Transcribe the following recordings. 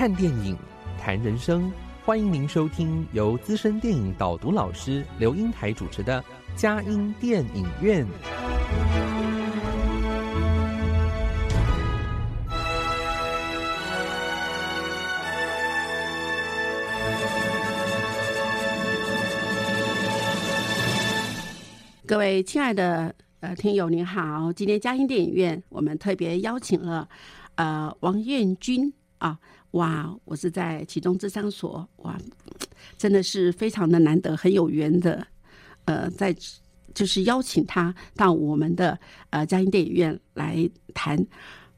看电影，谈人生，欢迎您收听由资深电影导读老师刘英台主持的《佳音电影院》。各位亲爱的呃听友您好，今天嘉兴电影院我们特别邀请了呃王彦军啊，哇，我是在启中智商所，哇，真的是非常的难得，很有缘的，呃，在就是邀请他到我们的呃嘉兴电影院来谈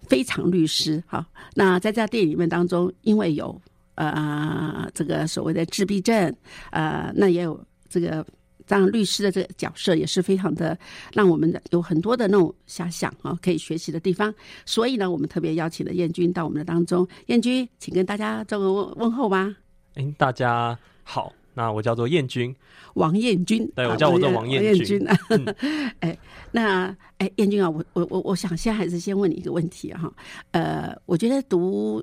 非常律师哈。那在这家电影院当中，因为有呃这个所谓的自闭症，呃，那也有这个。当律师的这个角色也是非常的让我们的有很多的那种遐想啊，可以学习的地方。所以呢，我们特别邀请了燕君到我们的当中。燕君，请跟大家做个问问候吧。哎，大家好，那我叫做燕君，王燕君。对，我叫我的王燕君。哎，那哎，燕君啊，我我我我想先还是先问你一个问题哈。呃，我觉得读。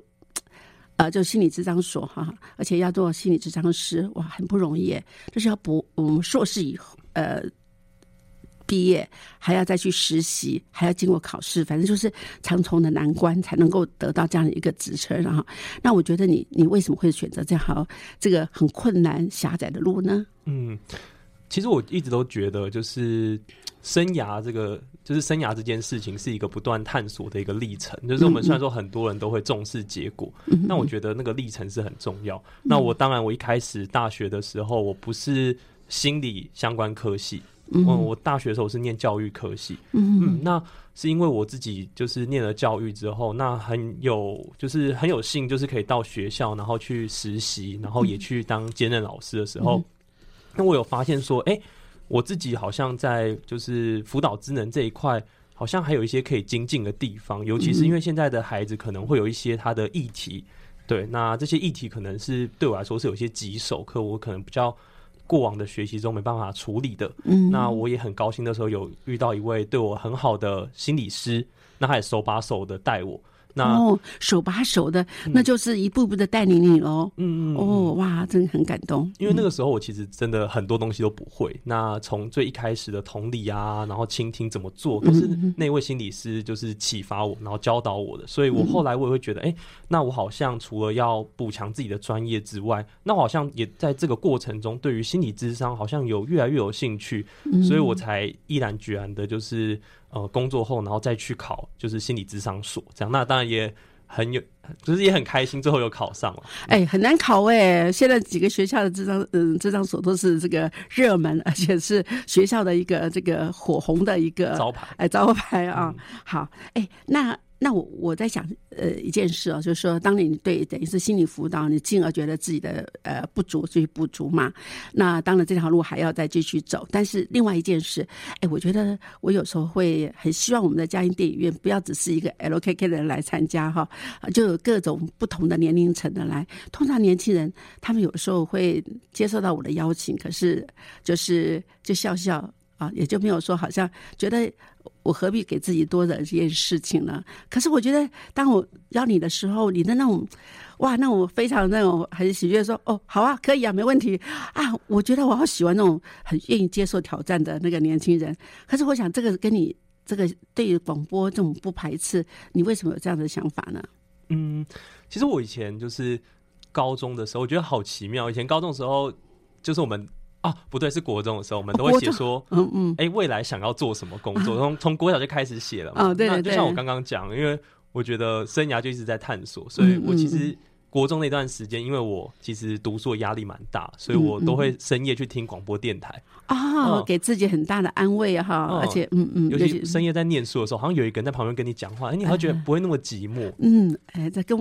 呃，就心理智商所哈，而且要做心理智商师，哇，很不容易。就是要补，嗯，硕士以后，呃，毕业还要再去实习，还要经过考试，反正就是重重的难关，才能够得到这样的一个职称。然后，那我觉得你，你为什么会选择这条这个很困难狭窄的路呢？嗯，其实我一直都觉得，就是生涯这个。就是生涯这件事情是一个不断探索的一个历程。就是我们虽然说很多人都会重视结果，那我觉得那个历程是很重要。那我当然，我一开始大学的时候，我不是心理相关科系，嗯，我大学的时候是念教育科系，嗯，那是因为我自己就是念了教育之后，那很有就是很有幸，就是可以到学校，然后去实习，然后也去当兼任老师的时候，那我有发现说，哎。我自己好像在就是辅导职能这一块，好像还有一些可以精进的地方，尤其是因为现在的孩子可能会有一些他的议题，对，那这些议题可能是对我来说是有些棘手，可我可能比较过往的学习中没办法处理的。嗯，那我也很高兴的时候有遇到一位对我很好的心理师，那他也手把手的带我。哦，手把手的，那就是一步步的带领你喽。嗯嗯，哦，哇，真的很感动。因为那个时候我其实真的很多东西都不会。那从最一开始的同理啊，然后倾听怎么做，都是那位心理师就是启发我，然后教导我的。所以我后来我也会觉得，哎，那我好像除了要补强自己的专业之外，那我好像也在这个过程中，对于心理智商好像有越来越有兴趣。所以我才毅然决然的，就是。呃，工作后然后再去考，就是心理智商所这样，那当然也很有，就是也很开心，最后又考上了。哎，很难考哎，现在几个学校的智商，嗯，智商所都是这个热门，而且是学校的一个这个火红的一个招牌，哎，招牌啊。好，哎，那。那我我在想，呃，一件事哦，就是说，当你对等于是心理辅导，你进而觉得自己的呃不足，所以不足嘛。那当然这条路还要再继续走。但是另外一件事，哎，我觉得我有时候会很希望我们的嘉音电影院不要只是一个 LKK 的人来参加哈，就有各种不同的年龄层的来。通常年轻人他们有时候会接受到我的邀请，可是就是就笑笑。啊，也就没有说好像觉得我何必给自己多惹这件事情呢？可是我觉得，当我要你的时候，你的那种哇，那种非常那种很喜悦，说哦，好啊，可以啊，没问题啊。我觉得我好喜欢那种很愿意接受挑战的那个年轻人。可是我想，这个跟你这个对于广播这种不排斥，你为什么有这样的想法呢？嗯，其实我以前就是高中的时候，我觉得好奇妙。以前高中的时候，就是我们。啊，不对，是国中的时候，我们都会写说，嗯嗯，哎，未来想要做什么工作？从从国小就开始写了嘛。对对对。就像我刚刚讲，因为我觉得生涯就一直在探索，所以我其实国中那段时间，因为我其实读书压力蛮大，所以我都会深夜去听广播电台啊，给自己很大的安慰哈。而且，嗯嗯，尤其深夜在念书的时候，好像有一个人在旁边跟你讲话，哎，你好像觉得不会那么寂寞。嗯，哎，在跟，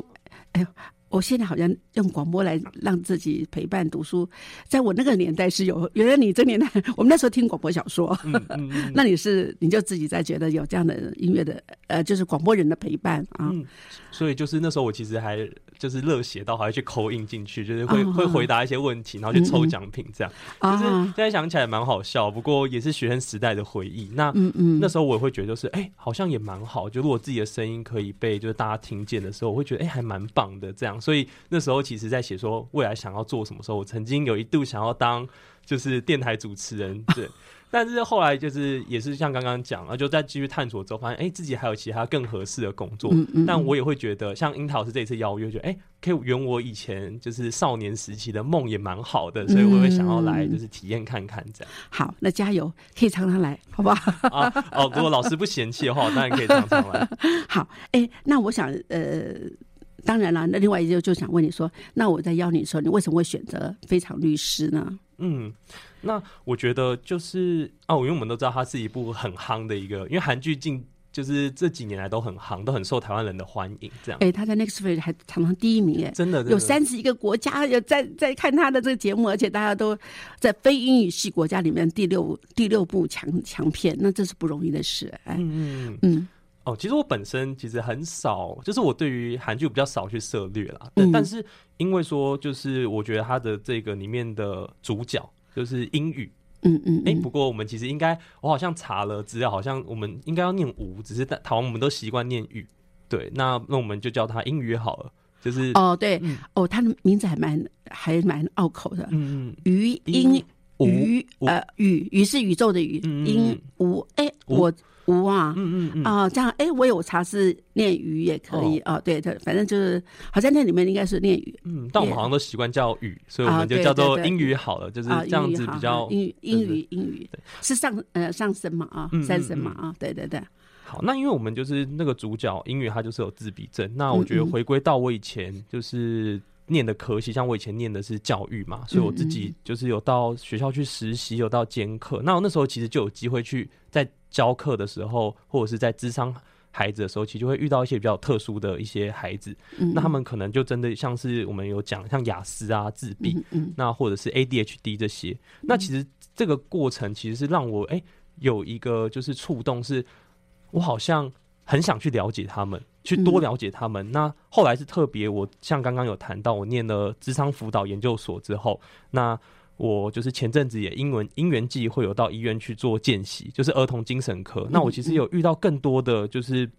哎呦。我现在好像用广播来让自己陪伴读书，在我那个年代是有，原来你这年代，我们那时候听广播小说，嗯嗯嗯 那你是你就自己在觉得有这样的音乐的，呃，就是广播人的陪伴啊，嗯，所以就是那时候我其实还就是热血到还要去扣音进去，就是会、哦会回答一些问题，然后去抽奖品这样。就是啊现，在想起来蛮好笑，不过也是学生时代的回忆。那嗯嗯，那时候我也会觉得，就是哎、好像也蛮好。就如果自己的声音可以被就是大家听见的时候，我会觉得哎、还蛮棒的这样。所以那时候其实，在写说未来想要做什么时候，我曾经有一度想要当就是电台主持人，对。但是后来就是也是像刚刚讲，然后就在继续探索之后，发现哎、自己还有其他更合适的工作。嗯嗯，但我也会觉得，像樱桃老师这一次邀约，觉得哎、可以圆我以前就是少年时期的梦，也蛮好的，所以我会想要来就是体验看看这样。好，那加油，可以常常来，好不好？啊哦，如果老师不嫌弃的话，我当然可以常常来。好，哎，那我想，呃，当然了，那另外一就就想问你说，那我在邀你的时候，你为什么会选择非常律师呢？嗯，那我觉得就是哦，因为我们都知道它是一部很夯的一个，因为韩剧近就是这几年来都很夯，都很受台湾人的欢迎，这样。哎，他在 Netflix 还常常第一名，哎。真的真的有三十一个国家有在在看他的这个节目，而且大家都在非英语系国家里面第六第六部强强片，那这是不容易的事。哎，嗯嗯嗯。嗯哦，其实我本身其实很少，就是我对于韩剧比较少去涉略啦。嗯但但是因为说，就是我觉得它的这个里面的主角就是英语。嗯嗯，哎、嗯不过我们其实应该，我好像查了资料，好像我们应该要念吴，只是在台湾我们都习惯念语。对，那那我们就叫他英语好了。就是哦对嗯哦，他的名字还蛮还蛮拗口的，嗯嗯于英宇吴呃宇宇是宇宙的宇，嗯嗯英嗯吴哎吴我吴啊。嗯嗯嗯。啊、这样哎，我有查是念鱼也可以哦。对对，反正就是好像那里面应该是念语嗯，但我们好像都习惯叫语，所以我们就叫做英语好了，就是啊，这样子比较英语英语英语。是上呃上升嘛啊嗯嗯三升嘛啊，对对对，好，那因为我们就是那个主角英语，他就是有自闭症。那我觉得回归到我以前就是念的科系，像我以前念的是教育嘛，所以我自嗯。己就是有到学校去实习，有到兼课。那我那时候其实就有机会去在教课的时候，或者是在智商孩子的时候，其实就会遇到一些比较特殊的一些孩子。嗯那他们可能就真的像是我们有讲，像雅思啊、自闭，嗯嗯那或者是 ADHD 这些，那其实这个过程其实是让我哎、有一个就是触动，是我好像很想去了解他们，去多了解他们。那后来是特别，我像刚刚有谈到，我念了智商辅导研究所之后，那我就是前阵子也因为因缘际会有到医院去做见习，就是儿童精神科。那我其实有遇到更多的就是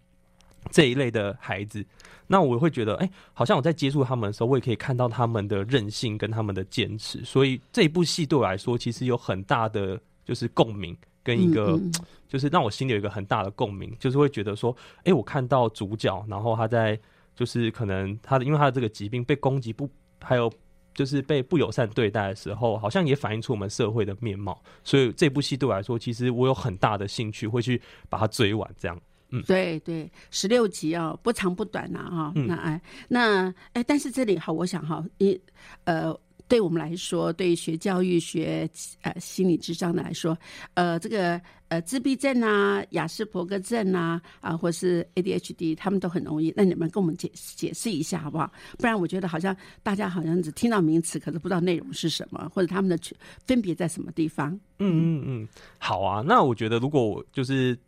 这一类的孩子。那我会觉得，哎、好像我在接触他们的时候，我也可以看到他们的韧性跟他们的坚持，所以这一部戏对我来说，其实有很大的就是共鸣，跟一个、嗯嗯就是让我心里有一个很大的共鸣，就是会觉得说，哎、我看到主角，然后他在就是可能他的因为他的这个疾病被攻击不还有。就是被不友善对待的时候，好像也反映出我们社会的面貌。所以这部戏对我来说，其实我有很大的兴趣，会去把它追完。这样，嗯对对，十六集啊，不长不短呐哈。嗯那哎，那哎，但是这里好，我想哈，一呃，对我们来说，对学教育学呃心理智商的来说，呃，这个呃自闭症啊、雅斯伯格症啊啊，或是 ADHD，他们都很容易。那你们跟我们解解释一下好不好？不然我觉得好像大家好像只听到名词，可是不知道内容是什么，或者他们的区分别在什么地方。嗯嗯嗯，好啊。那我觉得如果我就是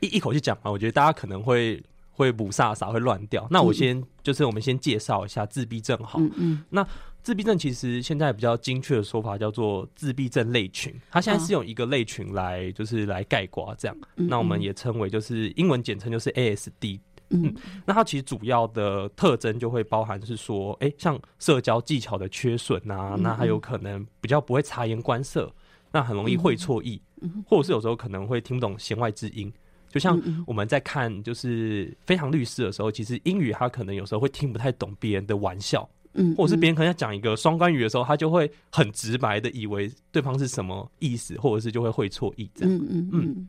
一一口气讲完，我觉得大家可能会会补飒飒，会乱掉。那我先、就是我们先介绍一下自闭症好。嗯嗯自闭症其实现在比较精确的说法叫做自闭症类群，它现在是用一个类群来就是来概括这样。嗯，那我们也称为就是英文简称就是 ASD。嗯那它其实主要的特征就会包含是说，哎、像社交技巧的缺损啊，嗯那还有可能比较不会察言观色，那很容易会错意，嗯或者是有时候可能会听不懂弦外之音。就像我们在看就是《非常律师》的时候，其实英语他可能有时候会听不太懂别人的玩笑，嗯，或者是别人可能要讲一个双关语的时候，他就会很直白的以为对方是什么意思，或者是就会会错意这样。嗯嗯嗯，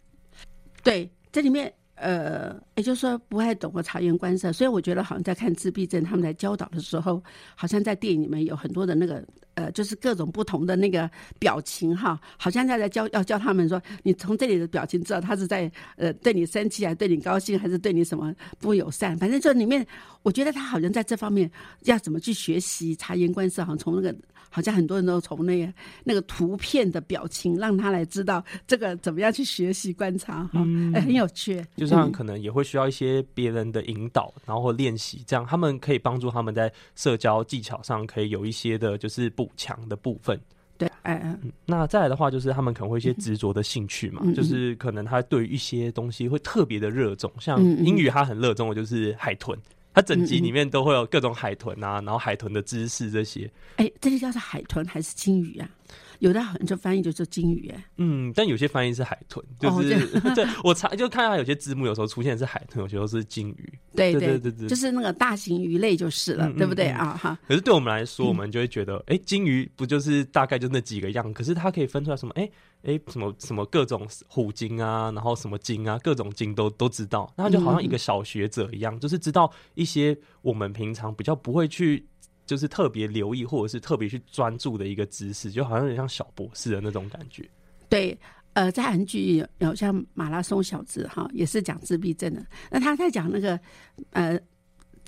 对，这里面呃，也就是说不太懂得察言观色，所以我觉得好像在看自闭症他们在教导的时候，好像在电影里面有很多的那个呃，就是各种不同的那个表情哈，好像在在教要教他们说，你从这里的表情知道他是在呃对你生气，还是对你高兴，还是对你什么不友善，反正这里面我觉得他好像在这方面要怎么去学习察言观色，好像从那个。好像很多人都从那个那个图片的表情，让他来知道这个怎么样去学习观察哈，哎，很有趣。就像可能也会需要一些别人的引导，然后练习，这样他们可以帮助他们在社交技巧上可以有一些的，就是补强的部分。对，哎嗯。那再来的话，就是他们可能会一些执着的兴趣嘛，就是可能他对于一些东西会特别的热衷，像英语他很热衷的就是海豚。它整集里面都会有各种海豚啊，然后海豚的姿势这些。哎，这个叫做海豚还是鲸鱼啊？有的很多翻译就是鲸鱼哎。嗯，但有些翻译是海豚，就是对 我查就看到有些字幕有时候出现是海豚，有时候是鲸鱼。对对对对，就是那个大型鱼类就是了，对不对啊？哈。可是对我们来说，我们就会觉得，哎，鲸鱼不就是大概就那几个样？可是它可以分出来什么？哎。哎，什么什么各种虎鲸啊，然后什么鲸啊，各种鲸都都知道，那就好像一个小学者一样，就是知道一些我们平常比较不会去，就是特别留意或者是特别去专注的一个知识，就好像有点像小博士的那种感觉。对，呃，在韩剧有像马拉松小子哈，也是讲自闭症的，那他在讲那个呃。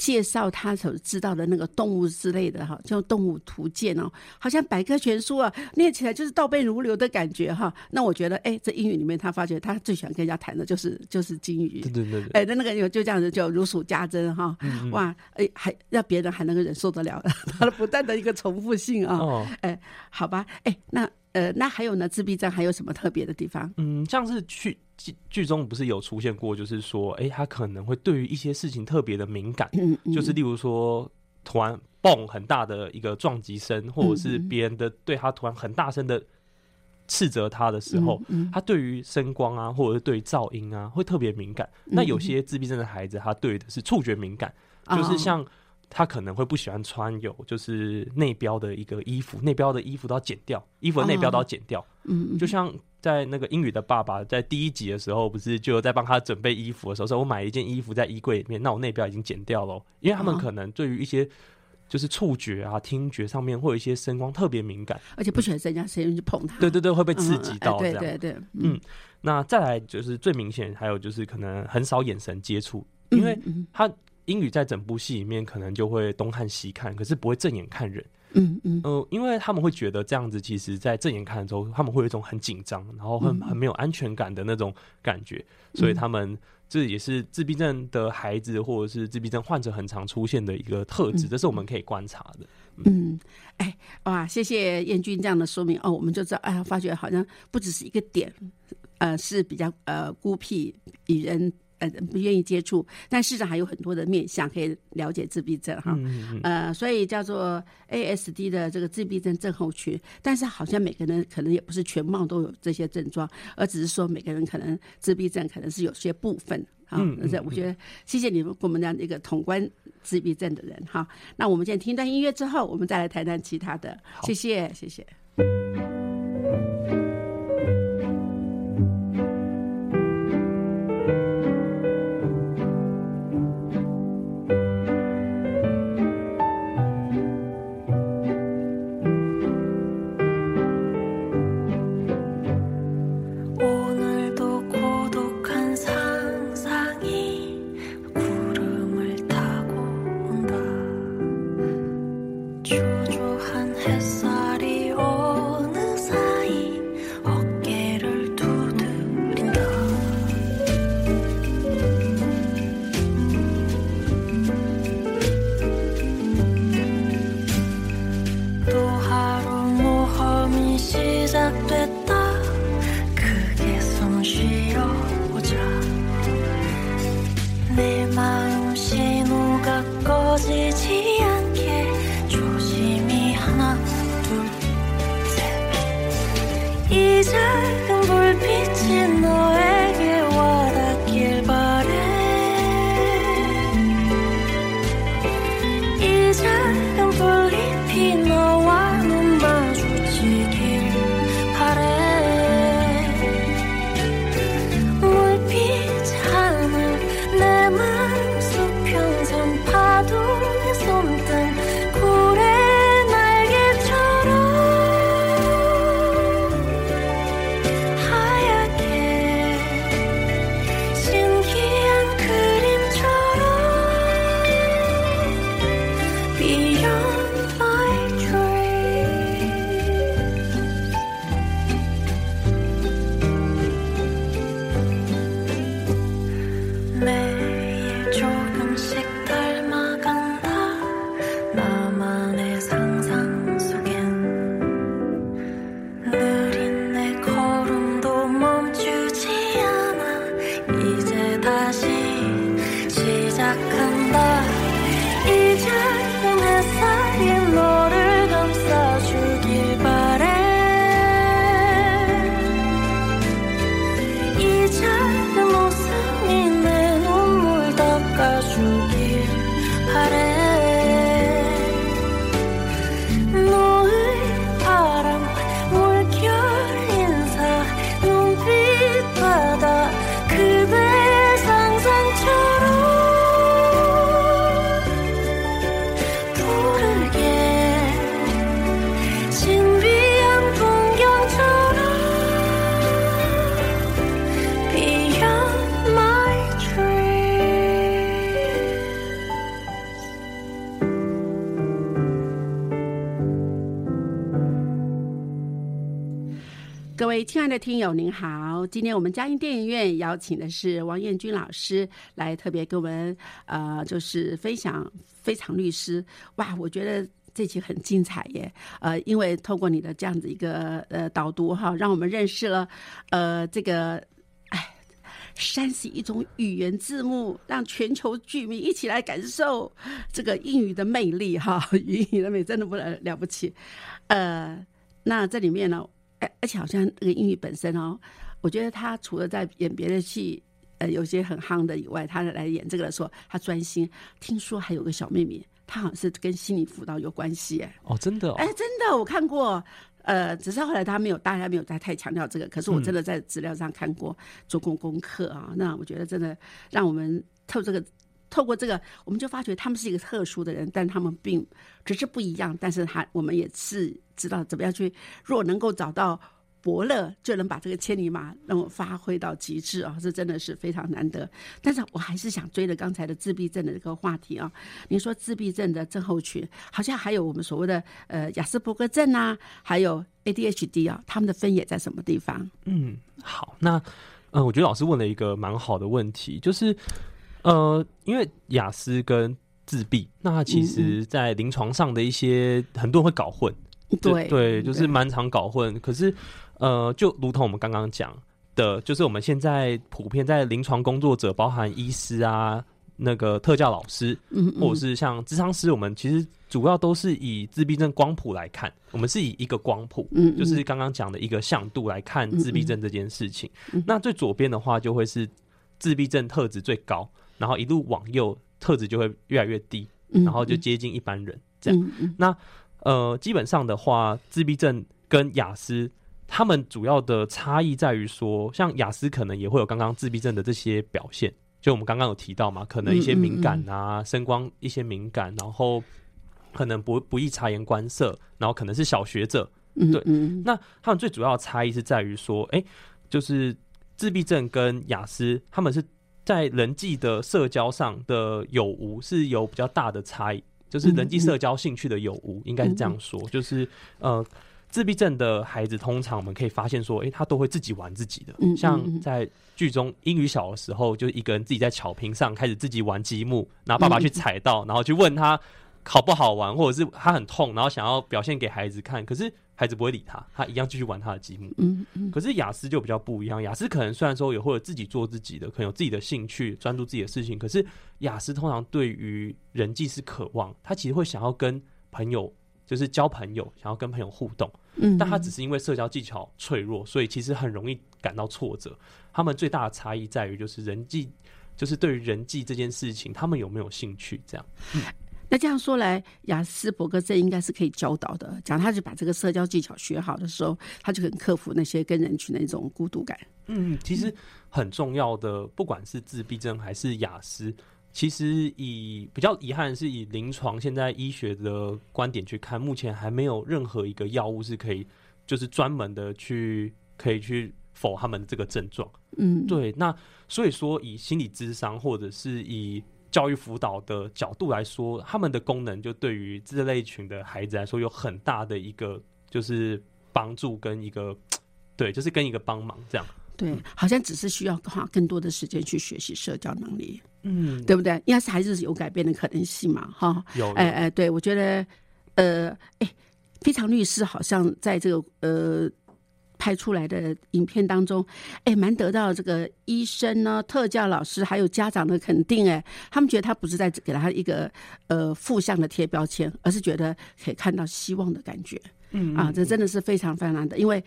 介绍他所知道的那个动物之类的哈，叫《动物图鉴》哦，好像百科全书啊，念起来就是倒背如流的感觉哈。那我觉得，哎，这英语里面他发觉他最喜欢跟人家谈的就是就是金鱼，对对对，哎，那那个就这样子就如数家珍哈，哇，哎，还让别人还能够忍受得了 他的不断的一个重复性啊，哎，好吧，哎，那。呃，那还有呢？自闭症还有什么特别的地方？嗯，像是去剧剧中不是有出现过，就是说，哎，他可能会对于一些事情特别的敏感，嗯，就是例如说，突然嘣很大的一个撞击声，或者是别人的对他突然很大声的斥责他的时候，他对于声光啊，或者是对于噪音啊，会特别敏感。那有些自闭症的孩子，他对的是触觉敏感，就是像。他可能会不喜欢穿有就是内标的一个衣服，内标的衣服都要剪掉，衣服的内标都要剪掉。嗯，就像在那个英语的爸爸在第一集的时候，不是就在帮他准备衣服的时候，说我买一件衣服在衣柜里面，那我内标已经剪掉了，因为他们可能对于一些就是触觉啊、听觉上面会有一些声光特别敏感，而且不喜欢人家谁人去碰他。对对对，会被刺激到。对对对，嗯。那再来就是最明显，还有就是可能很少眼神接触，因为他。英语在整部戏里面可能就会东看西看，可是不会正眼看人。嗯嗯，呃，因为他们会觉得这样子，其实，在正眼看的时候，他们会有一种很紧张，然后很很没有安全感的那种感觉。所以他们这也是自闭症的孩子或者是自闭症患者很常出现的一个特质，这是我们可以观察的。嗯，哎，哇，谢谢燕君这样的说明哦，我们就知道，哎，发觉好像不只是一个点，呃，是比较呃孤僻与人。呃，不愿意接触，但事实上还有很多的面向可以了解自闭症哈。呃，所以叫做 ASD 的这个自闭症症候群，但是好像每个人可能也不是全貌都有这些症状，而只是说每个人可能自闭症可能是有些部分啊。这我觉得谢谢你们给我们这样一个统观自闭症的人哈。那我们先听一段音乐之后，我们再来谈谈其他的。谢谢，谢谢。だて亲爱的听友您好，今天我们嘉音电影院邀请的是王彦军老师来特别跟我们呃，就是分享《非常律师》哇，我觉得这期很精彩耶，呃，因为透过你的这样子一个呃导读哈，让我们认识了呃这个哎，山西一种语言字幕，让全球居民一起来感受这个英语的魅力哈，英 语的美真的不了了不起，呃，那这里面呢。而而且好像那个英语本身哦，我觉得他除了在演别的戏，呃，有些很夯的以外，他来演这个的时候，他专心。听说还有个小妹妹，她好像是跟心理辅导有关系哎。哦，真的？哎，真的，我看过。呃，只是后来他没有，大家没有再太强调这个。可是我真的在资料上看过，做过功课啊。那我觉得真的让我们透这个，透过这个，我们就发觉他们是一个特殊的人，但他们并只是不一样。但是他我们也是。知道怎么样去？若能够找到伯乐，就能把这个千里马让我发挥到极致啊！这真的是非常难得。但是我还是想追着刚才的自闭症的这个话题啊。您说自闭症的症候群，好像还有我们所谓的呃雅斯伯格症啊，还有 ADHD 啊，他们的分野在什么地方？嗯，好，那嗯，我觉得老师问了一个蛮好的问题，就是呃，因为雅思跟自闭，那其实在临床上的一些很多人会搞混。对对，就是蛮常搞混。可是，呃，就如同我们刚刚讲的，就是我们现在普遍在临床工作者，包含医师啊，那个特教老师，嗯，或者是像智商师，我们其实主要都是以自闭症光谱来看，我们是以一个光谱，嗯，就是刚刚讲的一个向度来看自闭症这件事情。那最左边的话，就会是自闭症特质最高，然后一路往右，特质就会越来越低，然后就接近一般人这样。那呃，基本上的话，自闭症跟雅思，他们主要的差异在于说，像雅思可能也会有刚刚自闭症的这些表现，就我们刚刚有提到嘛，可能一些敏感啊，声光一些敏感，然后可能不不易察言观色，然后可能是小学者，对，那他们最主要的差异是在于说，哎，就是自闭症跟雅思，他们是在人际的社交上的有无是有比较大的差异。就是人际社交兴趣的有无，应该是这样说。就是呃，自闭症的孩子，通常我们可以发现说，哎，他都会自己玩自己的。像在剧中，英语小的时候，就是一个人自己在草坪上开始自己玩积木，然后爸爸去踩到，然后去问他好不好玩，或者是他很痛，然后想要表现给孩子看，可是。孩子不会理他，他一样继续玩他的积木。嗯嗯。可是雅思就比较不一样，雅思可能虽然说也会自己做自己的，可能有自己的兴趣，专注自己的事情。可是雅思通常对于人际是渴望，他其实会想要跟朋友，就是交朋友，想要跟朋友互动。嗯。但他只是因为社交技巧脆弱，所以其实很容易感到挫折。他们最大的差异在于，就是人际，就是对于人际这件事情，他们有没有兴趣？这样。嗯。那这样说来，雅斯伯格症应该是可以教导的。讲他就把这个社交技巧学好的时候，他就可以克服那些跟人群的一种孤独感。嗯，其实很重要的，不管是自闭症还是雅思，其实以比较遗憾是以临床现在医学的观点去看，目前还没有任何一个药物是可以就是专门的去可以去否他们这个症状。嗯，对。那所以说，以心理智商或者是以教育辅导的角度来说，他们的功能就对于这类群的孩子来说有很大的一个就是帮助跟一个 对，就是跟一个帮忙这样。对，好像只是需要花更多的时间去学习社交能力，嗯，对不对？应该是还是有改变的可能性嘛，哈。有，哎哎，对我觉得，呃，哎，非常律师好像在这个呃。拍出来的影片当中，哎，蛮得到这个医生呢、特教老师还有家长的肯定。哎，他们觉得他不是在给他一个呃负向的贴标签，而是觉得可以看到希望的感觉。嗯啊，这真的是非常非常难的，因为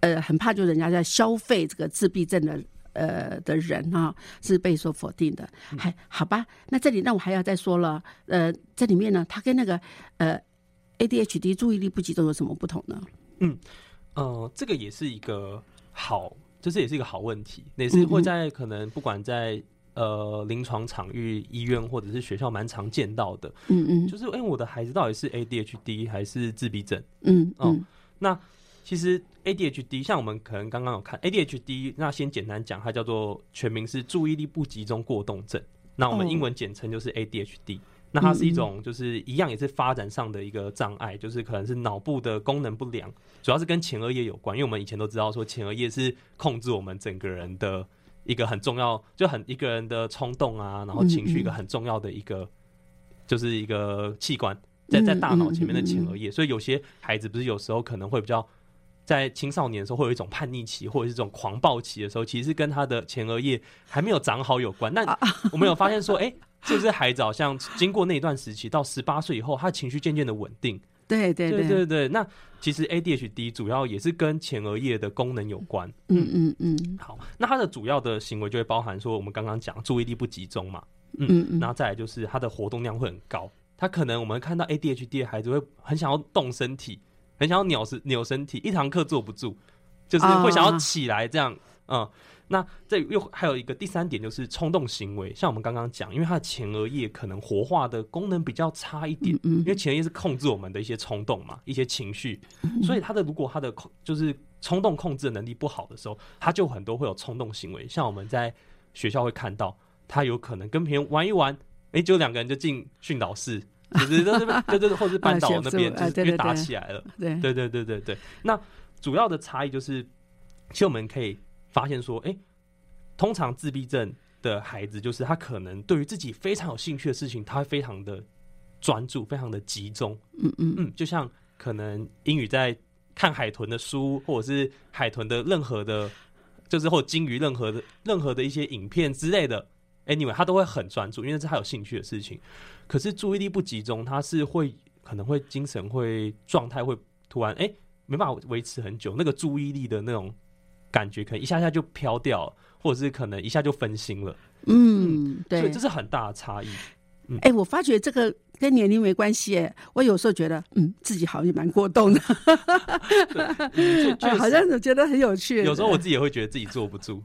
呃，很怕就人家在消费这个自闭症的呃的人哈、是被所否定的。还好吧，那这里那我还要再说了，呃，这里面呢，它跟那个呃 ADHD 注意力不集中有什么不同呢？呃，这个也是一个好，就是也是一个好问题，也是会在可能不管在呃临床场域、医院或者是学校蛮常见到的，嗯嗯就是哎、我的孩子到底是 ADHD 还是自闭症？嗯哦嗯那其实 ADHD 像我们可能刚刚有看 ADHD，那先简单讲，它叫做全名是注意力不集中过动症，那我们哦英文简称就是 ADHD。那它是一种，就是一样也是发展上的一个障碍，就是可能是脑部的功能不良，主要是跟前额叶有关。因为我们以前都知道说前额叶是控制我们整个人的一个很重要，就很一个人的冲动啊，然后情绪一个很重要的一个，就是一个器官，在在大脑前面的前额叶。所以有些孩子不是有时候可能会比较。在青少年的时候，会有一种叛逆期，或者是这种狂暴期的时候，其实是跟他的前额叶还没有长好有关。那我们有发现说，哎、这是孩子好像经过那一段时期，到十八岁以后，他的情绪渐渐的稳定。对对对对对，那其实 ADHD 主要也是跟前额叶的功能有关。嗯嗯嗯好，那它的主要的行为就会包含说，我们刚刚讲注意力不集中嘛，嗯嗯然后再来就是他的活动量会很高。他可能我们看到 ADHD 的孩子会很想要动身体，很想要扭身扭身体，一堂课坐不住，就是会想要起来这样。嗯，那这又还有一个第三点就是冲动行为，像我们刚刚讲，因为他的前额叶可能活化的功能比较差一点，嗯因为前额叶是控制我们的一些冲动嘛，一些情绪，所以他的如果他的控就是冲动控制的能力不好的时候，他就很多会有冲动行为，像我们在学校会看到，他有可能跟别人玩一玩，哎、就两个人就进训导室，就是在这边，就就是或者是班导那边，啊就是因为打起来了。对对对对对对。那主要的差异就是，其实我们可以发现说，哎、通常自闭症的孩子，就是他可能对于自己非常有兴趣的事情，他会非常的专注，非常的集中。嗯嗯嗯，就像可能英语在看海豚的书，或者是海豚的任何的，就是或鲸鱼任何的任何的一些影片之类的，anyway，他都会很专注，因为那是他有兴趣的事情。可是注意力不集中，他是会可能会精神会状态会突然哎、没办法维持很久，那个注意力的那种感觉，可能一下下就飘掉了，或者是可能一下就分心了，嗯，对所以这。是很大的差异。哎，我发觉这个跟年龄没关系。哎，我有时候觉得，嗯，自己好像也蛮过动的，嗯确确哎好实像觉得很有趣。有时候我自己也会觉得自己坐不住。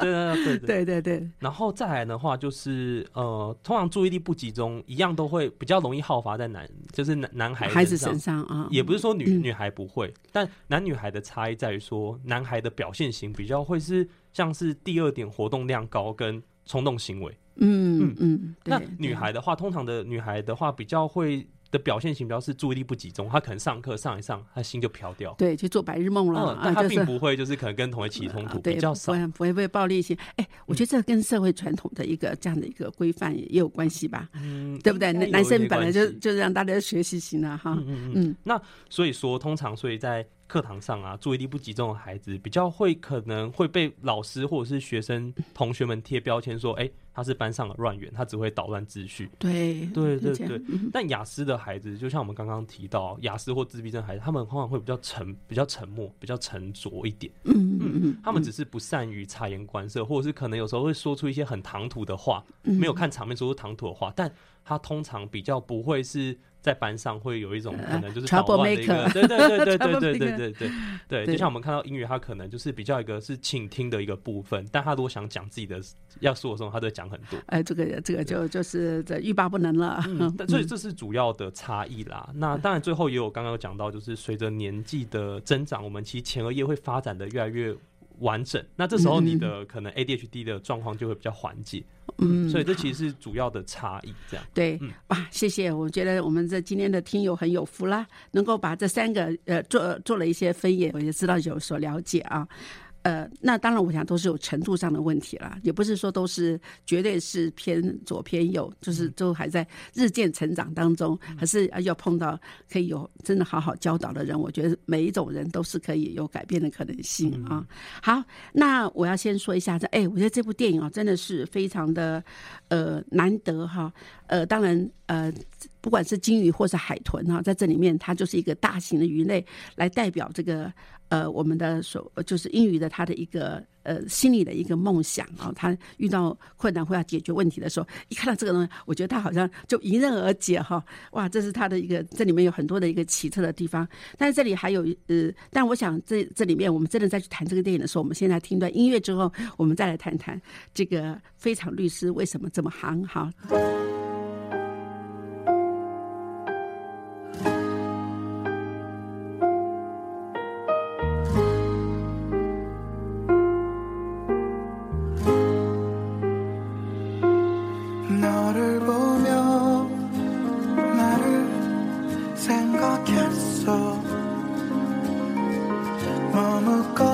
对对对对。对对对，然后再来的话，就是呃，通常注意力不集中，一样都会比较容易耗发在男，就是男男孩孩子身身上啊，也不是说女、嗯女孩不会，但男女孩的差异在于说，男孩的表现型比较会是像是第二点活动量高跟冲动行为。嗯嗯，那女孩的话，通常的女孩的话比较会的表现型比较是注意力不集中，她可能上课上一上，她心就飘掉。对去做白日梦了嗯，啊，但她并不会就是可能跟同学起冲突，比较少不。会被暴力性。哎，我觉得这跟社会传统的一个这样的一个规范也也有关系吧，嗯，对不对？男男生本来就就是让大家学习型的哈，嗯嗯嗯。嗯那所以说，通常所以在课堂上啊，注意力不集中的孩子，比较会可能会被老师或者是学生同学们贴标签说，哎、他是班上的乱源，他只会捣乱秩序。对对对对嗯但雅思的孩子，就像我们刚刚提到，雅思或自闭症孩子，他们往往会比较沉、比较沉默、比较沉着一点。嗯嗯嗯，他们只是不善于察言观色，或者是可能有时候会说出一些很唐突的话，嗯没有看场面说出唐突的话，但他通常比较不会是在班上会有一种可能就是捣乱的一个对对对对对对对对对对，就像我们看到英语，他可能就是比较一个是倾听的一个部分，但他如果想讲自己的要说的时候，他都会讲很多。哎，这个这个就就是这欲罢不能了。所以这是主要的差异啦。那当然，最后也有刚刚有讲到，就是随着年纪的增长，我们其实前额叶会发展的越来越完整。那这时候你的可能 ADHD 的状况就会比较缓解。嗯，所以这其实是主要的差异。这样，对嗯，哇，谢谢！我觉得我们这今天的听友很有福啦，能够把这三个呃做做了一些分野，我也知道有所了解啊。呃，那当然，我想都是有程度上的问题啦，也不是说都是绝对是偏左偏右，就是都还在日渐成长当中，还是要碰到可以有真的好好教导的人。我觉得每一种人都是可以有改变的可能性啊。好，那我要先说一下，这哎，我觉得这部电影啊，真的是非常的呃难得哈。呃，当然呃，不管是金鱼或是海豚哈，在这里面它就是一个大型的鱼类来代表这个。呃，我们的所就是英语的他的一个呃心里的一个梦想啊，他遇到困难或要解决问题的时候，一看到这个东西，我觉得他好像就迎刃而解哈，哇，这是他的一个这里面有很多的一个奇特的地方。但是这里还有呃，但我想这这里面我们真的再去谈这个电影的时候，我们现在听段音乐之后，我们再来谈谈这个非常律师为什么这么行哈。I'm god.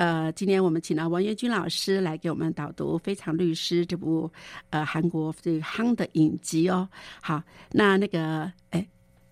呃，今天我们请到王元军老师来给我们导读《非常律师》这部呃韩国最夯的影集哦。好，那那个哎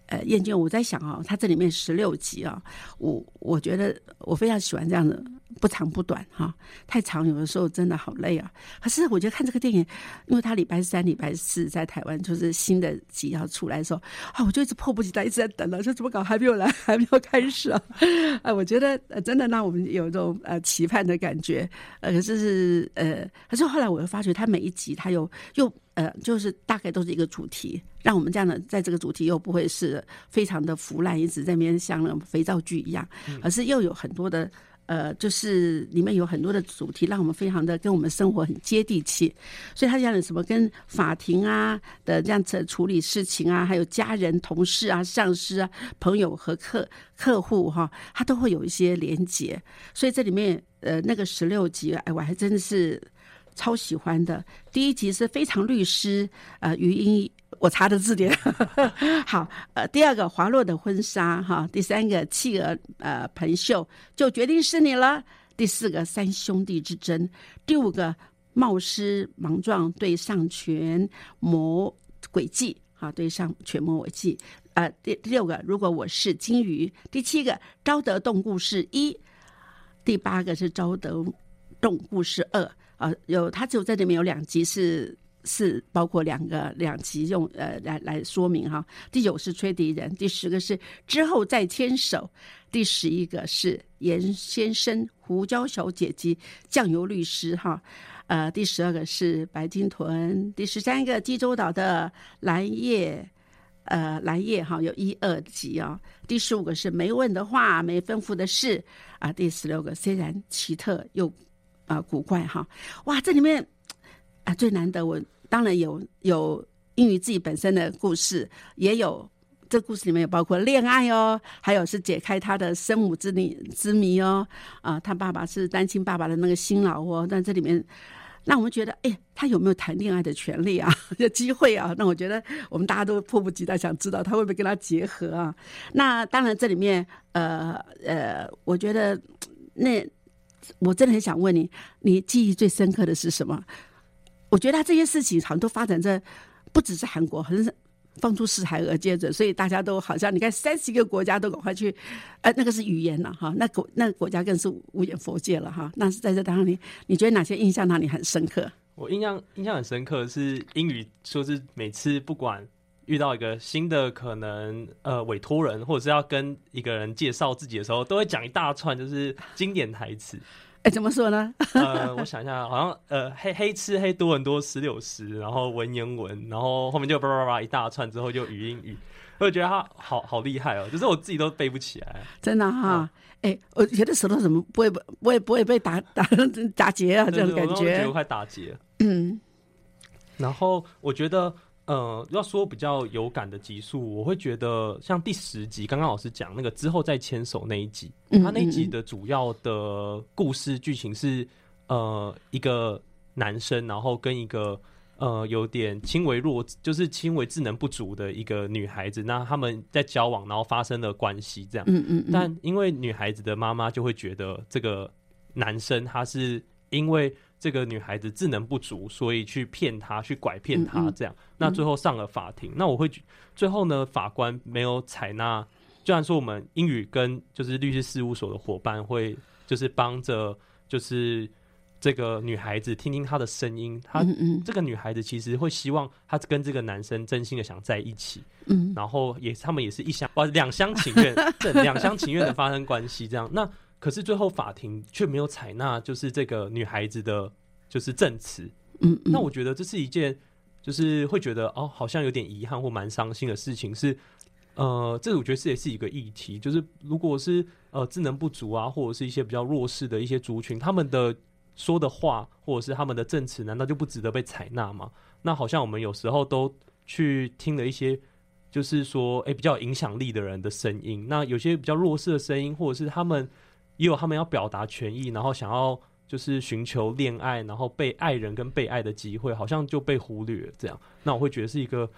呃燕军，我在想哦，它这里面十六集哦，我我觉得我非常喜欢这样的。不长不短哈，太长有的时候真的好累啊。可是我觉得看这个电影，因为它礼拜三、礼拜四在台湾就是新的集要出来的时候啊，我就一直迫不及待一直在等了，说怎么搞还没有来，还没有开始啊？啊，我觉得真的让我们有一种呃期盼的感觉。呃，可是呃，可是后来我又发觉，它每一集它又又呃，就是大概都是一个主题，让我们这样的在这个主题又不会是非常的腐烂，一直在那边像那种肥皂剧一样，而是又有很多的。呃，就是里面有很多的主题，让我们非常的跟我们生活很接地气。所以他讲的什么跟法庭啊的这样子处理事情啊，还有家人、同事啊、上司啊、朋友和客客户哈，他都会有一些连结。所以这里面呃那个十六集，哎，我还真的是超喜欢的。第一集是非常律师，呃，余音。我查的字典，好，呃，第二个华洛的婚纱，哈，第三个企鹅，呃，彭秀就决定是你了。第四个三兄弟之争，第五个冒失莽撞对上权谋诡计，哈，对上权谋诡计，呃，第第六个如果我是金鱼，第七个招得动故事一，第八个是招得动故事二，啊，有他只有在里面有两集是。是包括两个两集用呃来来说明哈，第九是吹笛人，第十个是之后再牵手，第十一个是严先生、胡椒小姐姐、酱油律师哈，呃，第十二个是白金屯，第十三个济州岛的蓝叶，呃，蓝叶哈有一二集啊，第十五个是没问的话没吩咐的事啊，第十六个虽然奇特又啊古怪哈，哇，这里面啊最难得我。当然有有英语自己本身的故事，也有这故事里面有包括恋爱哦，还有是解开他的生母之谜之谜哦。啊，他爸爸是单亲爸爸的那个辛劳哦。但这里面让我们觉得，哎，他有没有谈恋爱的权利啊？有机会啊？那我觉得我们大家都迫不及待想知道他会不会跟他结合啊？那当然这里面呃呃，我觉得那我真的很想问你，你记忆最深刻的是什么？我觉得他这些事情好像都发展在不只是韩国，好像是放出四海而皆准，所以大家都好像你看三十一个国家都赶快去，呃，那个是语言了哈，那国那国家更是无言佛界了哈。那是在这当中，你你觉得哪些印象让你很深刻？我印象印象很深刻是英语，说是每次不管遇到一个新的可能呃委托人，或者是要跟一个人介绍自己的时候，都会讲一大串就是经典台词。哎，怎么说呢？呃，我想一下，好像呃，黑黑吃黑多很多石榴石，然后文言文，然后后面就叭叭叭一大串，之后就语音语，我觉得他好好厉害哦，就是我自己都背不起来，真的哈。哎，我觉得舌头怎么不会不不会不会被打打打结啊？这种感觉，快打结。嗯，然后我觉得。呃，要说比较有感的集数，我会觉得像第十集，刚刚老师讲那个之后再牵手那一集，他那一集的主要的故事剧情是，呃，一个男生，然后跟一个呃有点轻微弱，就是轻微智能不足的一个女孩子，那他们在交往，然后发生了关系，这样，嗯嗯，但因为女孩子的妈妈就会觉得这个男生他是因为。这个女孩子智能不足，所以去骗她，去拐骗她，这样。那最后上了法庭，那我会最后呢，法官没有采纳。虽然说我们英语跟就是律师事务所的伙伴会就是帮着就是这个女孩子听听她的声音，她这个女孩子其实会希望她跟这个男生真心的想在一起，嗯，然后也他们也是一厢哇两厢情愿，两厢情愿的发生关系这样那。可是最后法庭却没有采纳，就是这个女孩子的，就是证词。嗯，那我觉得这是一件，就是会觉得哦，好像有点遗憾或蛮伤心的事情。是，呃，这我觉得这也是一个议题。就是如果是呃智能不足啊，或者是一些比较弱势的一些族群，他们的说的话或者是他们的证词，难道就不值得被采纳吗？那好像我们有时候都去听了一些，就是说，哎，比较有影响力的人的声音。那有些比较弱势的声音，或者是他们也有他们要表达权益，然后想要就是寻求恋爱，然后被爱人跟被爱的机会，好像就被忽略了。这样，那我会觉得是一个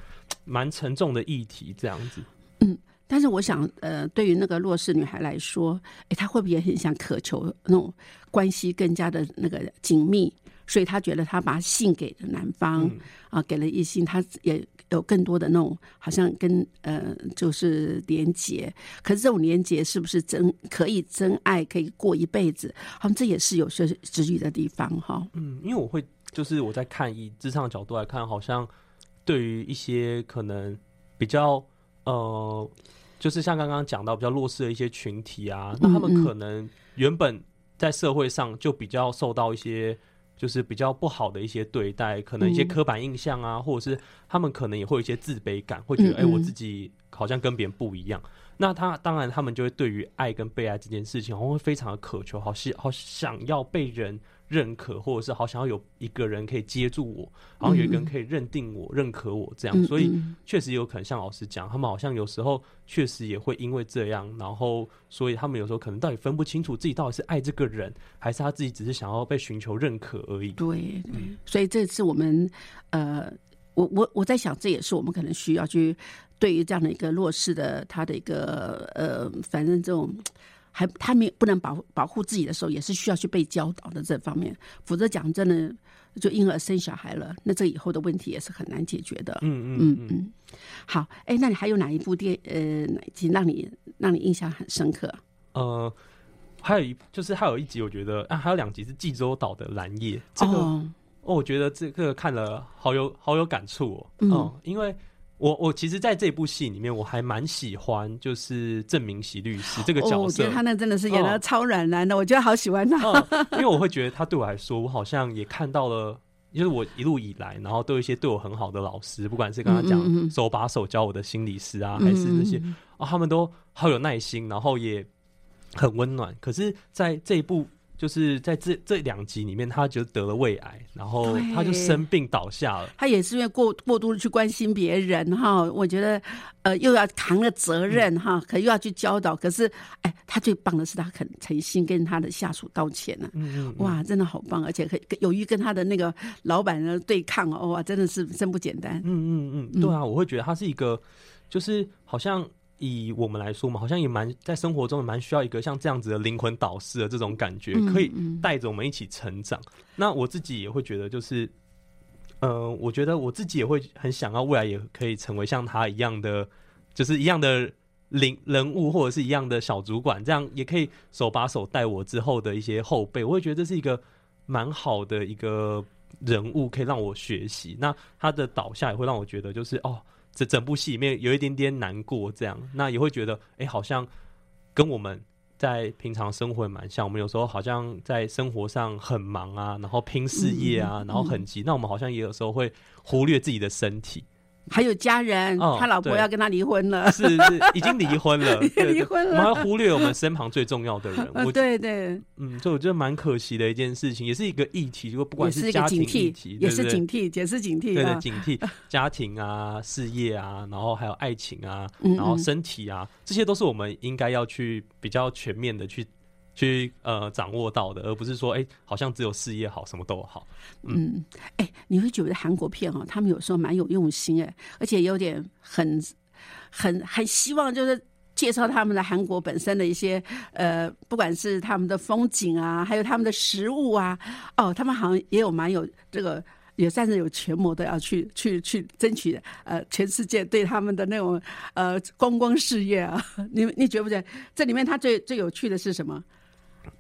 蛮沉重的议题。这样子，嗯。但是我想，呃，对于那个弱势女孩来说，哎，她会不会也很想渴求那种关系更加的那个紧密？所以她觉得她把信给了男方，啊，给了异性，她也有更多的那种好像跟呃，就是连结。可是这种连结是不是真可以真爱，可以过一辈子？好像这也是有些质疑的地方哈。嗯，因为我会就是我在看以智商的角度来看，好像对于一些可能比较呃。就是像刚刚讲到比较弱势的一些群体啊，那他们可能原本在社会上就比较受到一些就是比较不好的一些对待，可能一些刻板印象啊，或者是他们可能也会有一些自卑感，会觉得哎，我自己好像跟别人不一样。那他当然他们就会对于爱跟被爱这件事情，好像会非常的渴求，好希好想要被人。认可，或者是好想要有一个人可以接住我，然后有一个人可以认定我、认可我，这样，所以确实有可能像老师讲，他们好像有时候确实也会因为这样，然后所以他们有时候可能到底分不清楚自己到底是爱这个人，还是他自己只是想要被寻求认可而已。对，所以这次我们呃，我我我在想，这也是我们可能需要去对于这样的一个弱势的他的一个呃，反正这种。还他没不能保保护自己的时候，也是需要去被教导的这方面。否则讲真的，就婴儿生小孩了，那这以后的问题也是很难解决的。嗯嗯嗯嗯。好，哎，那你还有哪一部电呃，哪集让你让你印象很深刻？呃，还有一就是还有一集，我觉得啊，还有两集是济州岛的蓝叶。这个哦，我觉得这个看了好有好有感触哦。嗯，因为。我我其实，在这部戏里面，我还蛮喜欢，就是郑明熙律师这个角色。我觉得他那真的是演的超软男的，我觉得好喜欢他。因为我会觉得他对我来说，我好像也看到了，就是我一路以来，然后都有一些对我很好的老师，不管是跟他讲手把手教我的心理师啊，还是那些啊，他们都好有耐心，然后也很温暖。可是，在这一部。就是在这这两集里面，他就得了胃癌，然后他就生病倒下了。他也是因为过过度的去关心别人哈，我觉得呃又要扛了责任哈，可又要去教导。可是哎，他最棒的是他肯诚心跟他的下属道歉呢。嗯嗯，哇，真的好棒，而且可以有于跟他的那个老板的对抗哦，哇，真的是真不简单。嗯嗯嗯，对啊，我会觉得他是一个，就是好像。以我们来说嘛，好像也蛮在生活中蛮需要一个像这样子的灵魂导师的这种感觉，可以带着我们一起成长。那我自己也会觉得，就是，嗯，我觉得我自己也会很想要未来也可以成为像他一样的，就是一样的灵人物，或者是一样的小主管，这样也可以手把手带我之后的一些后辈。我会觉得这是一个蛮好的一个人物，可以让我学习。那他的倒下也会让我觉得，就是哦。这整部戏里面有一点点难过，这样那也会觉得，哎，好像跟我们在平常生活也蛮像。我们有时候好像在生活上很忙啊，然后拼事业啊，然后很急，那我们好像也有时候会忽略自己的身体。还有家人，他老婆要跟他离婚了，是是已经离婚了，离婚了。我们要忽略我们身旁最重要的人。我对对，嗯，所以我觉得蛮可惜的一件事情，也是一个议题。如果不管是家庭议题，也是警惕，也是警惕，对的警惕。家庭啊，事业啊，然后还有爱情啊，然后身体啊，这些都是我们应该要去比较全面的去。去呃掌握到的，而不是说哎，好像只有事业好，什么都好。嗯，哎，你会觉得韩国片哦，他们有时候蛮有用心哎，而且有点很很很希望就是介绍他们的韩国本身的一些呃，不管是他们的风景啊，还有他们的食物啊，哦，他们好像也有蛮有这个，也算是有权谋的要去去去争取呃全世界对他们的那种呃观光事业啊。你你觉不觉得这里面他最最有趣的是什么？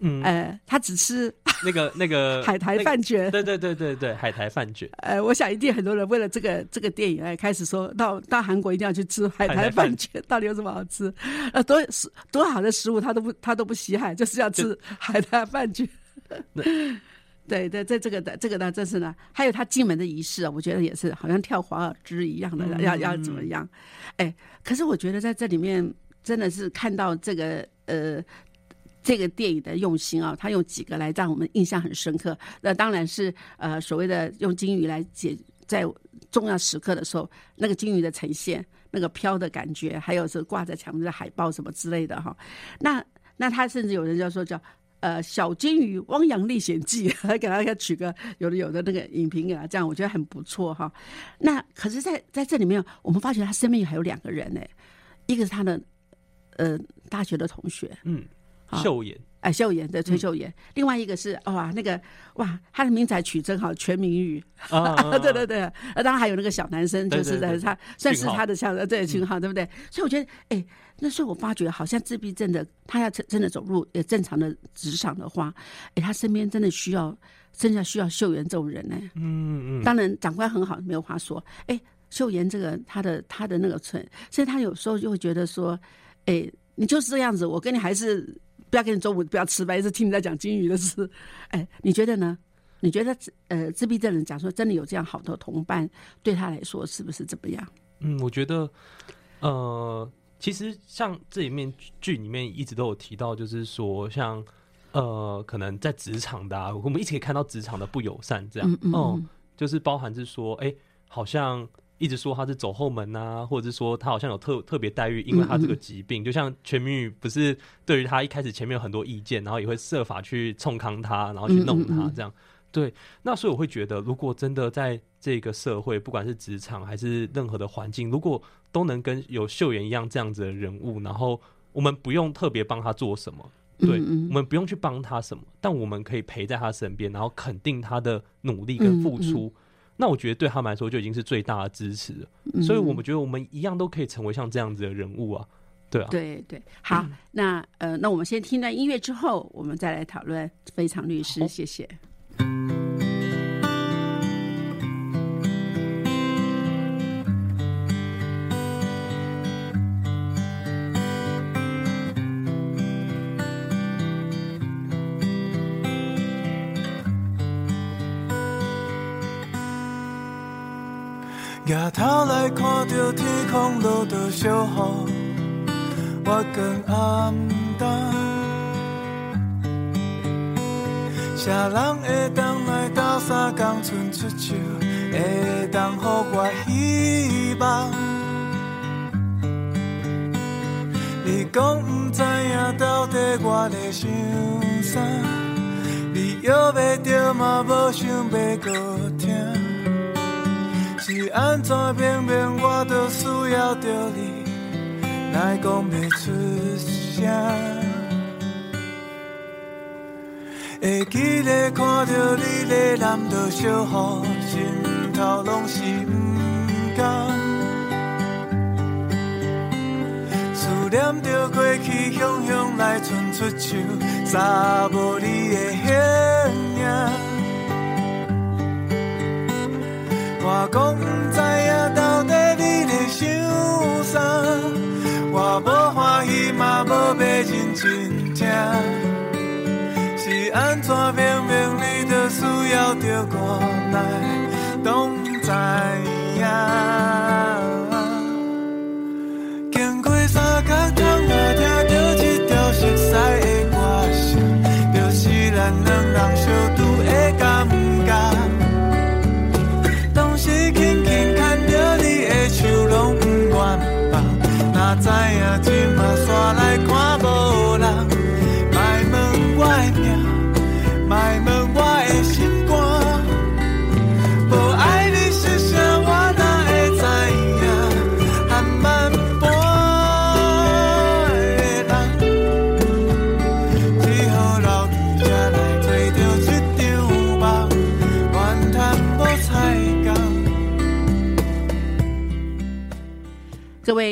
嗯，呃，他只吃那个那个 海苔饭卷，对对对对对，海苔饭卷。呃，我想一定很多人为了这个这个电影，哎，开始说到到韩国一定要去吃海苔饭卷，到底有什么好吃？呃，多食多好的食物，他都不他都不稀罕，就是要吃海苔饭卷。对对，在这个的这个呢，这是呢，还有他进门的仪式啊，我觉得也是好像跳华尔兹一样的，要要怎么样？哎，可是我觉得在这里面真的是看到这个呃。这个电影的用心啊，他用几个来让我们印象很深刻。那当然是呃所谓的用金鱼来解在重要时刻的时候，那个金鱼的呈现，那个飘的感觉，还有是挂在墙上的海报什么之类的哈。那那他甚至有人叫说叫呃小金鱼汪洋历险记，还 给他取个有的有的那个影评给他，这样我觉得很不错哈。那可是在在这里面，我们发觉他身边还有两个人呢，一个是他的呃大学的同学，嗯，秀妍，哎，秀妍对崔秀妍，另外一个是哇，那个哇，他的名字还取真好，全民语，啊 对对对，呃，当然还有那个小男生，就是在他算是他的像对群号，对不对？所以我觉得，哎，那时候我发觉，好像自闭症的他要真真的走入呃正常的职场的话，哎，他身边真的需要，真的需要秀妍这种人呢。嗯嗯，当然，长官很好，没有话说。哎，秀妍这个他的他的那个存，所以他有时候就会觉得说，哎，你就是这样子，我跟你还是不要跟你中午不要吃饭，一直听你在讲金鱼的事。哎，你觉得呢？你觉得呃，自闭症人讲说真的有这样好的同伴，对他来说是不是怎么样？嗯，我觉得，呃，其实像这里面剧里面一直都有提到，就是说像呃，可能在职场的、啊，我们一直可以看到职场的不友善，这样，嗯嗯哦嗯就是包含是说，哎、好像一直说他是走后门啊，或者是说他好像有特特别待遇，因为他这个疾病，就像全民宇不是对于他一开始前面有很多意见，然后也会设法去冲康他，然后去弄他这样。对，那所以我会觉得，如果真的在这个社会，不管是职场还是任何的环境，如果都能跟有秀妍一样这样子的人物，然后我们不用特别帮他做什么，对，嗯嗯我们不用去帮他什么，但我们可以陪在他身边，然后肯定他的努力跟付出。那我觉得对他们来说就已经是最大的支持了，嗯。所以我们觉得我们一样都可以成为像这样子的人物啊，对啊，对对，好，那呃，那我们先听段音乐之后，我们再来讨论非常律师，好。谢谢。着天空落着小雨，我更暗淡。啥人会当来斗相共伸出手，会当予我希望？你讲不知影到底我咧想啥，你摇袂着嘛，无想要搁听。是安怎明明我都需要着你，来讲袂出声。会记得看着你咧淋着小雨，心头拢是不甘。思念着过去，雄雄来伸出手，撒无你的形影。我讲不知影到底你咧想啥，我无欢喜嘛无要认真听，是安怎明明你就需要着我来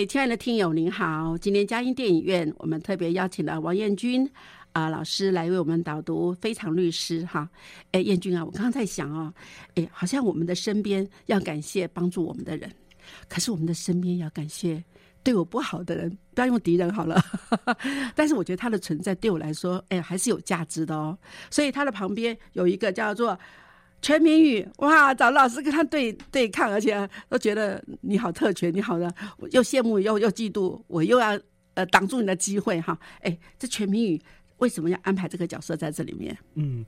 亲爱的听友，您好！今天嘉音电影院，我们特别邀请了王彦君啊、老师来为我们导读《非常律师》哈。哎，彦君啊，我刚刚在想哦，哎，好像我们的身边要感谢帮助我们的人，可是我们的身边要感谢对我不好的人，不要用敌人好了。但是我觉得他的存在对我来说，哎，还是有价值的哦。所以他的旁边有一个叫做。全民语哇，找老师跟他对对抗，而且都觉得你好特权，你好的，我又羡慕又又嫉妒，我又要呃挡住你的机会哈。哎，这全民语为什么要安排这个角色在这里面？嗯，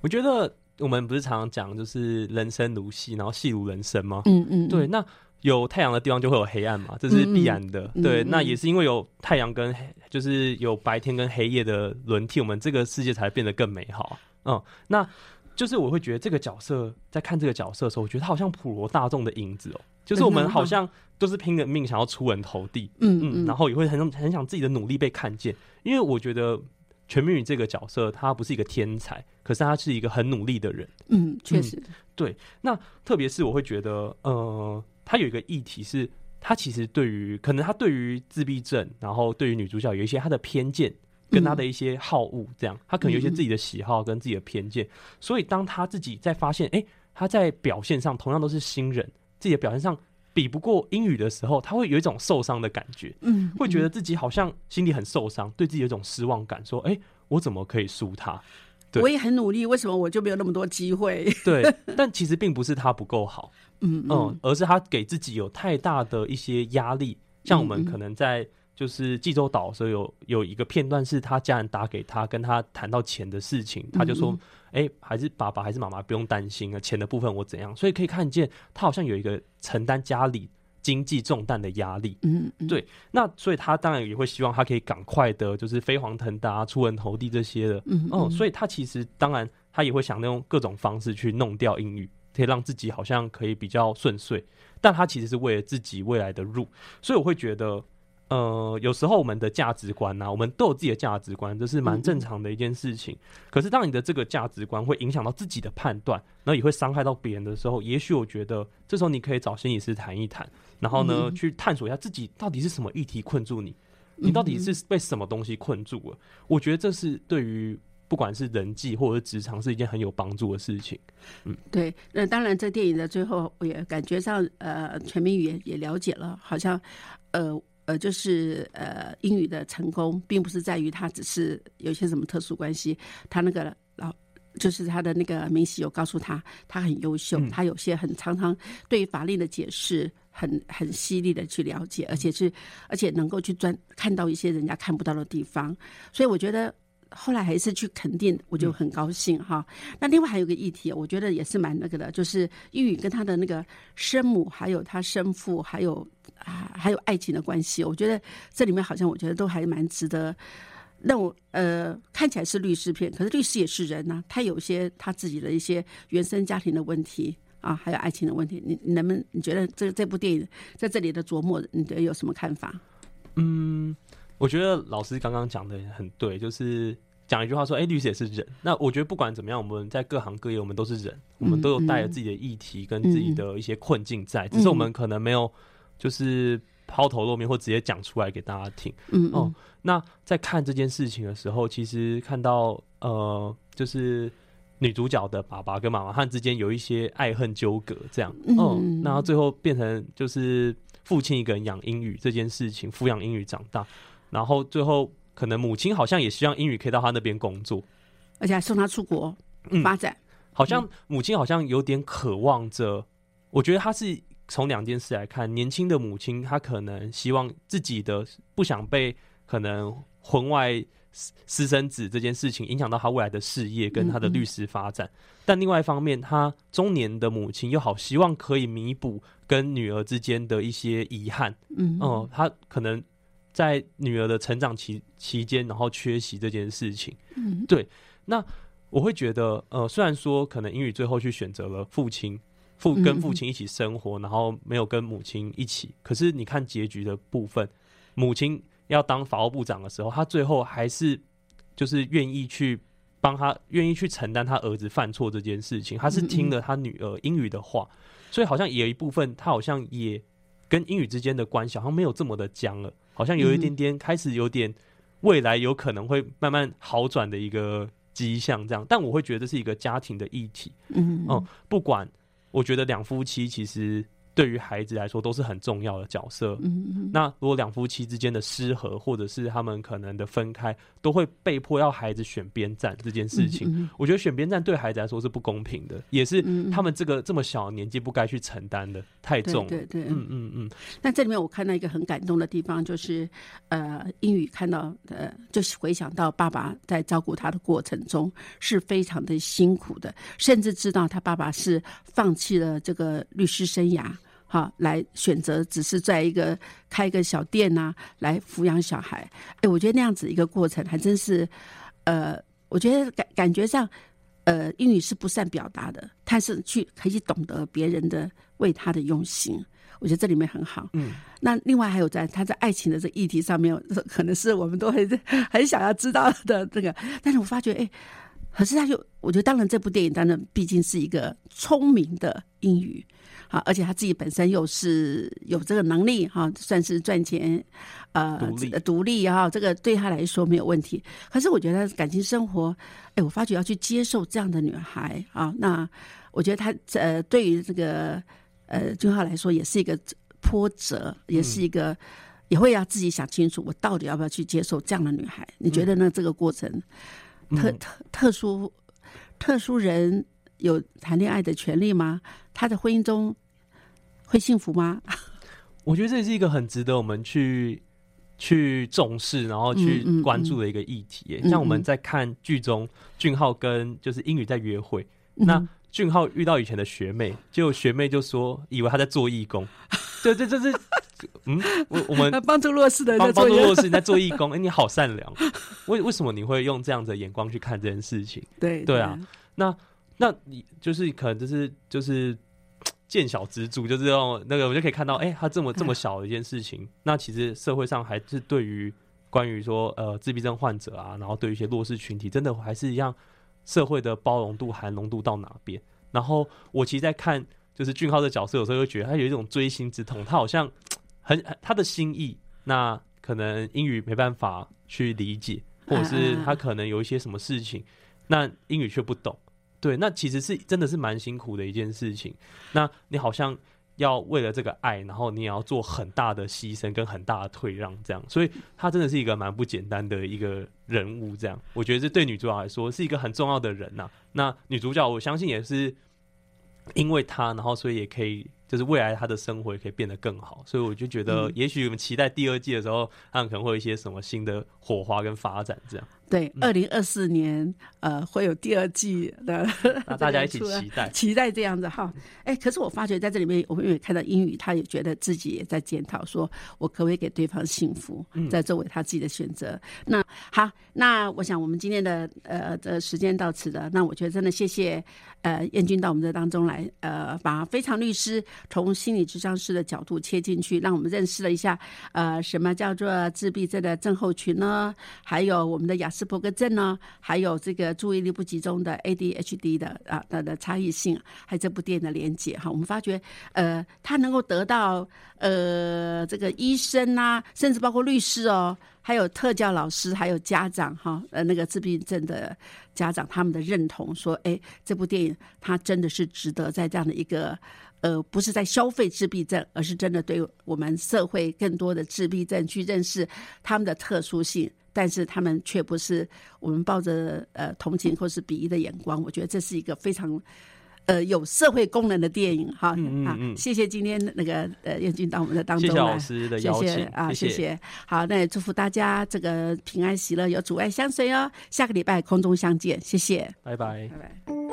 我觉得我们不是常常讲就是人生如戏，然后戏如人生吗？嗯嗯，对，那有太阳的地方就会有黑暗嘛，这是必然的。对，那也是因为有太阳跟黑，就是有白天跟黑夜的轮替，我们这个世界才变得更美好。嗯，那就是我会觉得这个角色在看这个角色的时候，我觉得他好像普罗大众的影子哦，就是我们好像都是拼了命想要出人头地，嗯嗯，然后也会很很想自己的努力被看见，因为我觉得全民宇这个角色他不是一个天才，可是他是一个很努力的人。嗯，确实，对那特别是我会觉得，呃，他有一个议题是，他其实对于可能他对于自闭症，然后对于女主角有一些他的偏见。跟他的一些好恶，这样他可能有一些自己的喜好跟自己的偏见，所以当他自己在发现，哎、他在表现上同样都是新人，自己的表现上比不过英语的时候，他会有一种受伤的感觉，嗯，会觉得自己好像心里很受伤，对自己有一种失望感，说，哎、我怎么可以输他？对我也很努力，为什么我就没有那么多机会？对，但其实并不是他不够好，嗯嗯，而是他给自己有太大的一些压力。像我们可能在就是济州岛的时候有有一个片段是他家人打给他，跟他谈到钱的事情，他就说：“哎、还是爸爸还是妈妈不用担心啊，钱的部分我怎样。”所以可以看见他好像有一个承担家里经济重担的压力。嗯，嗯对那所以他当然也会希望他可以赶快的，就是飞黄腾达、出人头地这些的。嗯哦，所以他其实当然他也会想用各种方式去弄掉英语，可以让自己好像可以比较顺遂，但他其实是为了自己未来的路，所以我会觉得。呃，有时候我们的价值观啊呐、我们都有自己的价值观，这是蛮正常的一件事情。可是，当你的这个价值观会影响到自己的判断，然后也会伤害到别人的时候，也许我觉得这时候你可以找心理师谈一谈，然后呢，去探索一下自己到底是什么议题困住你，你到底是被什么东西困住了？我觉得这是对于不管是人际或者是职场是一件很有帮助的事情。嗯对，那当然，这电影的最后，我也感觉上，呃，全民语也也了解了，好像，呃呃，就是呃，英语的成功，并不是在于他只是有一些什么特殊关系，他那个老。就是他的那个明熙有告诉他，他很优秀，嗯他有些很常常对于法令的解释很很犀利的去了解，而且是而且能够去专看到一些人家看不到的地方，所以我觉得后来还是去肯定，我就很高兴哈。那另外还有个议题，我觉得也是蛮那个的，就是英语跟他的那个生母，还有他生父，还有啊还有爱情的关系，我觉得这里面好像我觉得都还蛮值得。那我呃看起来是律师片，可是律师也是人呐、他有些他自己的一些原生家庭的问题啊，还有爱情的问题。你你能不能你觉得这这部电影在这里的琢磨，你觉得有什么看法？嗯，我觉得老师刚刚讲的很对，就是讲一句话说，哎、律师也是人。那我觉得不管怎么样，我们在各行各业，我们都是人，我们都有带着自己的议题跟自己的一些困境在，只是我们可能没有就是抛头露面或直接讲出来给大家听。嗯哦，那在看这件事情的时候，其实看到呃，就是女主角的爸爸跟妈妈他们之间有一些爱恨纠葛，这样，嗯哦，然后最后变成就是父亲一个人养英语这件事情，抚养英语长大，然后最后可能母亲好像也希望英语可以到他那边工作，而且还送他出国嗯。发展。好像母亲好像有点渴望着，我觉得她是从两件事来看，年轻的母亲她可能希望自己的不想被可能婚外私私生子这件事情影响到她未来的事业跟她的律师发展，但另外一方面，她中年的母亲又好希望可以弥补跟女儿之间的一些遗憾，嗯。哦、她可能在女儿的成长期期间，然后缺席这件事情。嗯。对，那我会觉得，呃，虽然说可能英语最后去选择了父亲，父跟父亲一起生活，然后没有跟母亲一起，可是你看结局的部分，母亲要当法务部长的时候，他最后还是就是愿意去帮他，愿意去承担他儿子犯错这件事情，他是听了他女儿英语的话，所以好像也有一部分，他好像也跟英语之间的关系好像没有这么的僵了，好像有一点点开始有点未来有可能会慢慢好转的一个迹象，这样。但我会觉得这是一个家庭的议题，嗯。哦、不管我觉得两夫妻其实对于孩子来说都是很重要的角色。嗯嗯那如果两夫妻之间的失和，或者是他们可能的分开，都会被迫要孩子选边站这件事情，嗯我觉得选边站对孩子来说是不公平的，也是他们这个这么小的年纪不该去承担的，太重了。对对，嗯嗯嗯，那这里面我看到一个很感动的地方，就是呃，英语看到呃，就是回想到爸爸在照顾他的过程中是非常的辛苦的，甚至知道他爸爸是放弃了这个律师生涯。哈，来选择只是在一个开一个小店呐、来抚养小孩。哎，我觉得那样子一个过程还真是，呃，我觉得感感觉上，呃，英语是不善表达的，他是去可以懂得别人的为他的用心。我觉得这里面很好。嗯，那另外还有在他在爱情的这议题上面，可能是我们都很 很想要知道的这个，但是我发觉，哎，可是他就，我觉得当然这部电影当然毕竟是一个聪明的英语。啊，而且他自己本身又是有这个能力哈、算是赚钱，呃，独立哈、这个对他来说没有问题。可是我觉得感情生活，哎，我发觉要去接受这样的女孩啊，那我觉得他呃，对于这个呃俊浩来说，也是一个波折，也是一个、也会要自己想清楚，我到底要不要去接受这样的女孩？你觉得呢？这个过程特嗯特特殊特殊人有谈恋爱的权利吗？他的婚姻中会幸福吗？我觉得这是一个很值得我们去去重视，然后去关注的一个议题耶。嗯像我们嗯在看剧中俊浩跟就是英语在约会，那嗯俊浩遇到以前的学妹，结果学妹就说以为他在做义工，对 对，这是嗯，我我们呃帮助弱势的人帮助弱势人在做义工，哎、你好善良，为为什么你会用这样的眼光去看这件事情？对对啊，那那你就是可能就是就是见小知足，就是用那个我就可以看到，哎、他这么这么小的一件事情，那其实社会上还是对于关于说呃自闭症患者啊，然后对于一些弱势群体，真的还是一样社会的包容度、含容度到哪边？然后我其实，在看就是俊浩的角色，有时候会觉得他有一种锥心之痛，他好像很很他的心意，那可能英语没办法去理解，或者是他可能有一些什么事情，那英语却不懂。对，那其实是真的是蛮辛苦的一件事情。那你好像要为了这个爱，然后你也要做很大的牺牲跟很大的退让，这样，所以他真的是一个蛮不简单的一个人物。这样，我觉得这对女主角来说是一个很重要的人呐、那女主角，我相信也是因为她，然后所以也可以。就是未来他的生活也可以变得更好，所以我就觉得，也许我们期待第二季的时候，他们可能会有一些什么新的火花跟发展，这样，对，嗯二零二四年呃会有第二季的，那大家一起 期待。期待这样子哈。哎，可是我发觉在这里面，我们也看到英语，他也觉得自己也在检讨，说我可不可以给对方幸福，嗯在作为他自己的选择。那好，那我想我们今天的呃的时间到此了。那我觉得真的谢谢呃燕君到我们这当中来，呃，把非常律师从心理智商师的角度切进去，让我们认识了一下呃什么叫做自闭症的症候群呢？还有我们的雅斯伯格症呢？还有这个注意力不集中的 ADHD 的啊的的差异性，还有这部电影的连接哈，我们发觉呃，他能够得到呃这个医生啊，甚至包括律师哦，还有特教老师，还有家长哈，呃那个自闭症的家长他们的认同，说哎，这部电影它真的是值得在这样的一个。呃，不是在消费自闭症，而是真的对我们社会更多的自闭症去认识他们的特殊性，但是他们却不是我们抱着呃同情或是鄙夷的眼光。我觉得这是一个非常呃有社会功能的电影哈。啊嗯嗯嗯谢谢今天那个呃燕军到我们的当中来。谢谢老师的谢邀请谢啊，谢谢谢。好，那也祝福大家这个平安喜乐，有阻碍相随哦。下个礼拜空中相见，谢谢，拜拜。拜拜。